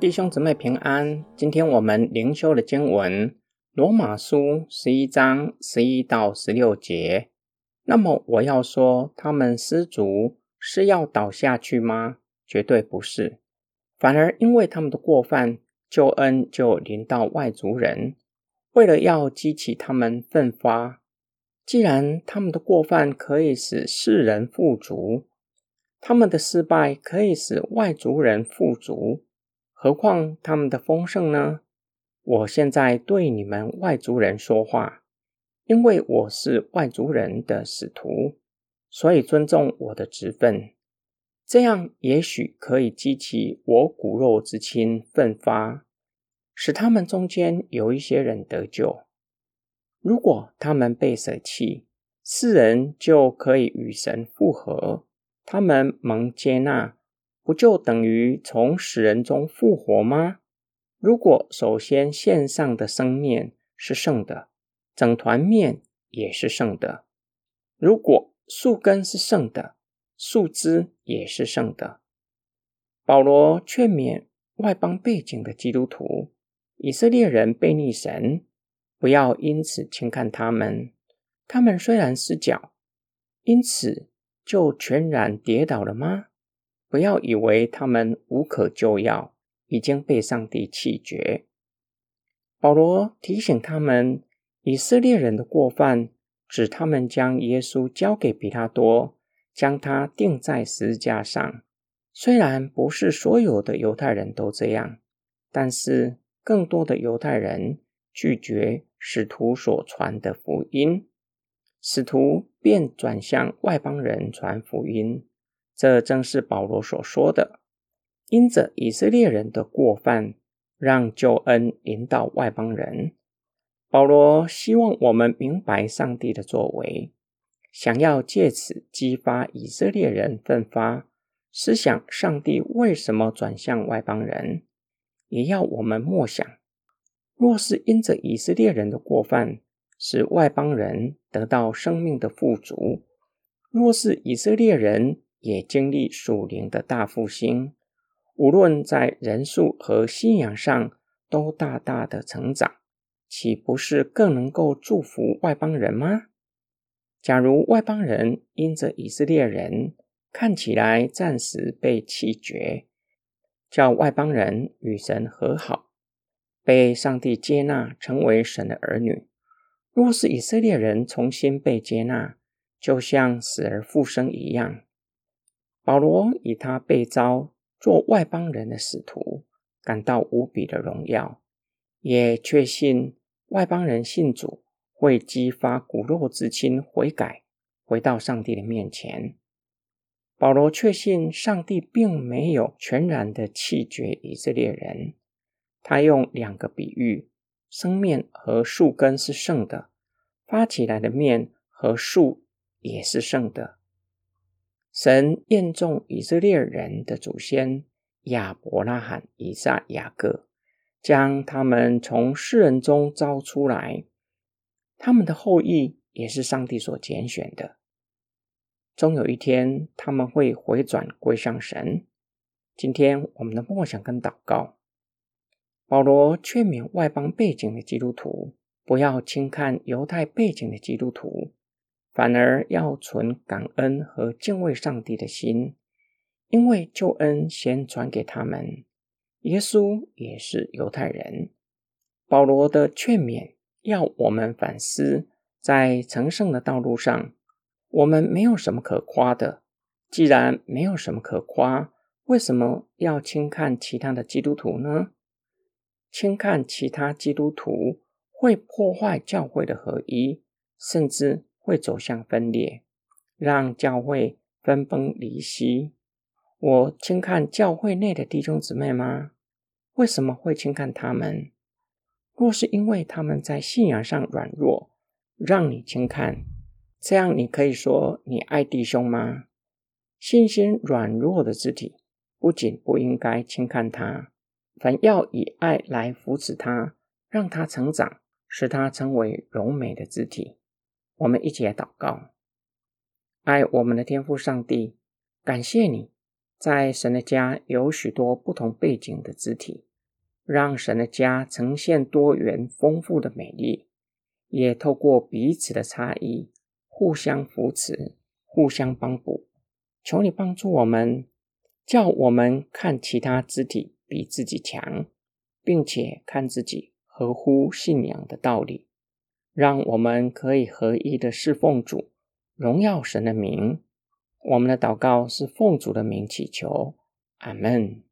弟兄姊妹平安，今天我们灵修的经文《罗马书》十一章十一到十六节。那么我要说，他们失足是要倒下去吗？绝对不是，反而因为他们的过犯，救恩就临到外族人，为了要激起他们奋发。既然他们的过犯可以使世人富足，他们的失败可以使外族人富足。何况他们的丰盛呢？我现在对你们外族人说话，因为我是外族人的使徒，所以尊重我的职分。这样也许可以激起我骨肉之亲奋发，使他们中间有一些人得救。如果他们被舍弃，世人就可以与神复合，他们蒙接纳。不就等于从死人中复活吗？如果首先线上的生面是圣的，整团面也是圣的；如果树根是圣的，树枝也是圣的。保罗劝勉外邦背景的基督徒，以色列人背逆神，不要因此轻看他们。他们虽然失脚，因此就全然跌倒了吗？不要以为他们无可救药，已经被上帝弃绝。保罗提醒他们，以色列人的过犯，指他们将耶稣交给比拉多，将他钉在十字架上。虽然不是所有的犹太人都这样，但是更多的犹太人拒绝使徒所传的福音，使徒便转向外邦人传福音。这正是保罗所说的：因着以色列人的过犯，让救恩引导外邦人。保罗希望我们明白上帝的作为，想要借此激发以色列人奋发，思想上帝为什么转向外邦人，也要我们默想：若是因着以色列人的过犯，使外邦人得到生命的富足；若是以色列人，也经历属灵的大复兴，无论在人数和信仰上都大大的成长，岂不是更能够祝福外邦人吗？假如外邦人因着以色列人看起来暂时被弃绝，叫外邦人与神和好，被上帝接纳成为神的儿女；若是以色列人重新被接纳，就像死而复生一样。保罗以他被召做外邦人的使徒，感到无比的荣耀，也确信外邦人信主会激发骨肉之亲悔改，回到上帝的面前。保罗确信上帝并没有全然的弃绝以色列人，他用两个比喻：生面和树根是圣的，发起来的面和树也是圣的。神验中以色列人的祖先亚伯拉罕、以撒、雅各，将他们从世人中招出来，他们的后裔也是上帝所拣选的。终有一天，他们会回转归向神。今天我们的默想跟祷告，保罗劝勉外邦背景的基督徒，不要轻看犹太背景的基督徒。反而要存感恩和敬畏上帝的心，因为救恩先传给他们。耶稣也是犹太人。保罗的劝勉要我们反思，在成圣的道路上，我们没有什么可夸的。既然没有什么可夸，为什么要轻看其他的基督徒呢？轻看其他基督徒会破坏教会的合一，甚至。会走向分裂，让教会分崩离析。我轻看教会内的弟兄姊妹吗？为什么会轻看他们？若是因为他们在信仰上软弱，让你轻看，这样你可以说你爱弟兄吗？信心软弱的肢体，不仅不应该轻看他，反要以爱来扶持他，让它成长，使它成为柔美的肢体。我们一起来祷告：爱我们的天父上帝，感谢你在神的家有许多不同背景的肢体，让神的家呈现多元丰富的美丽，也透过彼此的差异，互相扶持，互相帮补。求你帮助我们，叫我们看其他肢体比自己强，并且看自己合乎信仰的道理，让我们可以合一的侍奉主，荣耀神的名。我们的祷告是奉主的名祈求，阿门。